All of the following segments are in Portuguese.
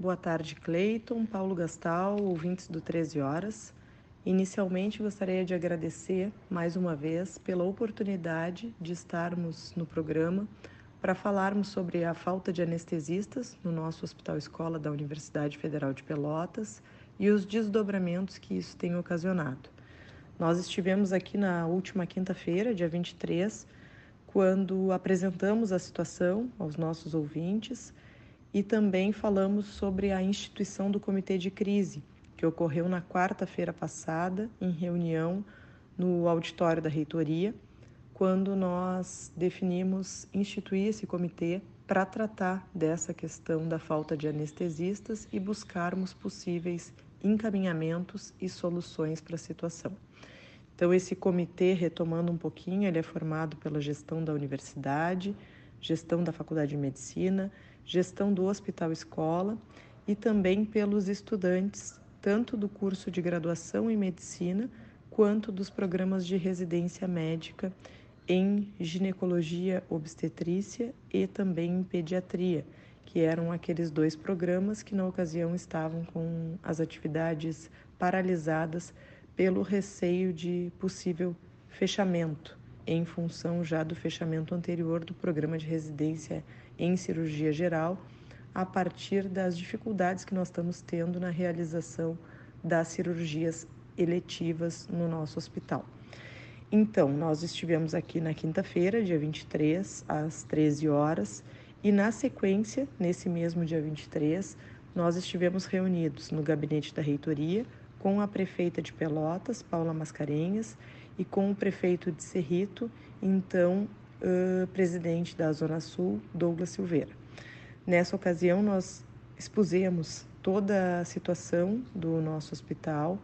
Boa tarde, Cleiton, Paulo Gastal, ouvintes do 13 Horas. Inicialmente, gostaria de agradecer mais uma vez pela oportunidade de estarmos no programa para falarmos sobre a falta de anestesistas no nosso Hospital Escola da Universidade Federal de Pelotas e os desdobramentos que isso tem ocasionado. Nós estivemos aqui na última quinta-feira, dia 23, quando apresentamos a situação aos nossos ouvintes e também falamos sobre a instituição do Comitê de Crise, que ocorreu na quarta-feira passada, em reunião no auditório da reitoria, quando nós definimos instituir esse comitê para tratar dessa questão da falta de anestesistas e buscarmos possíveis encaminhamentos e soluções para a situação. Então, esse comitê, retomando um pouquinho, ele é formado pela gestão da universidade, gestão da Faculdade de Medicina, gestão do Hospital Escola e também pelos estudantes, tanto do curso de graduação em medicina quanto dos programas de residência médica em ginecologia obstetrícia e também em pediatria, que eram aqueles dois programas que na ocasião estavam com as atividades paralisadas pelo receio de possível fechamento, em função já do fechamento anterior do programa de residência em cirurgia geral, a partir das dificuldades que nós estamos tendo na realização das cirurgias eletivas no nosso hospital. Então, nós estivemos aqui na quinta-feira, dia 23, às 13 horas, e na sequência, nesse mesmo dia 23, nós estivemos reunidos no gabinete da reitoria com a prefeita de Pelotas, Paula Mascarenhas, e com o prefeito de Cerrito, então uh, presidente da Zona Sul, Douglas Silveira. Nessa ocasião, nós expusemos toda a situação do nosso hospital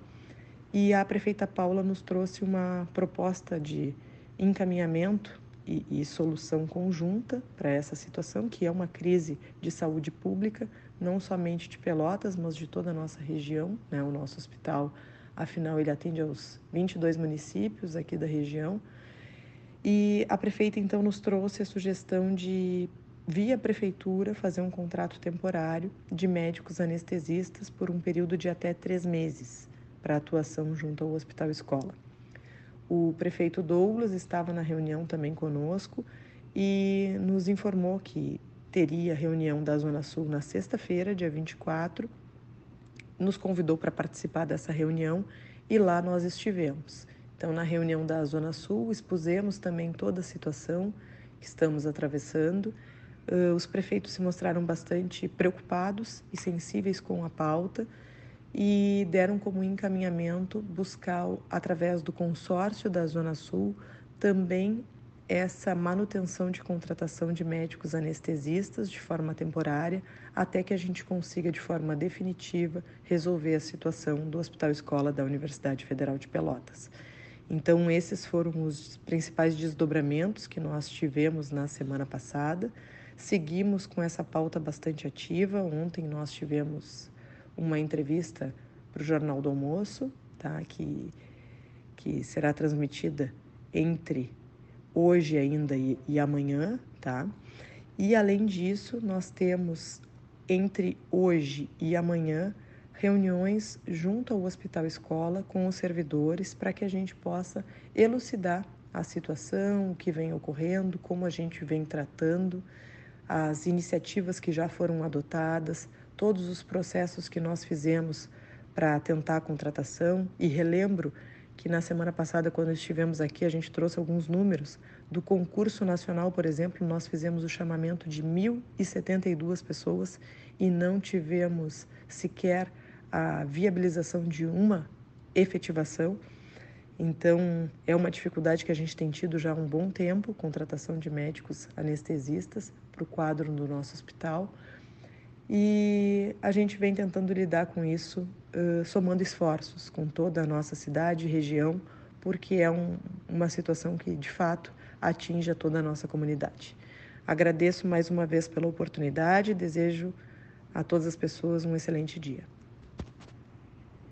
e a prefeita Paula nos trouxe uma proposta de encaminhamento e, e solução conjunta para essa situação, que é uma crise de saúde pública, não somente de Pelotas, mas de toda a nossa região. Né? O nosso hospital, afinal, ele atende aos 22 municípios aqui da região. E a prefeita, então, nos trouxe a sugestão de, via prefeitura, fazer um contrato temporário de médicos anestesistas por um período de até três meses para atuação junto ao Hospital Escola. O prefeito Douglas estava na reunião também conosco e nos informou que teria reunião da Zona Sul na sexta-feira, dia 24. Nos convidou para participar dessa reunião e lá nós estivemos. Então, na reunião da Zona Sul, expusemos também toda a situação que estamos atravessando. Uh, os prefeitos se mostraram bastante preocupados e sensíveis com a pauta e deram como encaminhamento buscar, através do consórcio da Zona Sul, também essa manutenção de contratação de médicos anestesistas de forma temporária, até que a gente consiga de forma definitiva resolver a situação do Hospital Escola da Universidade Federal de Pelotas. Então, esses foram os principais desdobramentos que nós tivemos na semana passada. Seguimos com essa pauta bastante ativa. Ontem nós tivemos uma entrevista para o Jornal do Almoço, tá? que, que será transmitida entre hoje ainda e, e amanhã. Tá? E além disso, nós temos entre hoje e amanhã reuniões junto ao Hospital Escola com os servidores para que a gente possa elucidar a situação, o que vem ocorrendo, como a gente vem tratando, as iniciativas que já foram adotadas, todos os processos que nós fizemos para tentar a contratação e relembro que na semana passada, quando estivemos aqui, a gente trouxe alguns números. Do concurso nacional, por exemplo, nós fizemos o chamamento de 1.072 pessoas e não tivemos sequer a viabilização de uma efetivação. Então, é uma dificuldade que a gente tem tido já há um bom tempo contratação de médicos anestesistas para o quadro do nosso hospital. E a gente vem tentando lidar com isso, somando esforços com toda a nossa cidade e região, porque é um, uma situação que, de fato, atinge a toda a nossa comunidade. Agradeço mais uma vez pela oportunidade e desejo a todas as pessoas um excelente dia.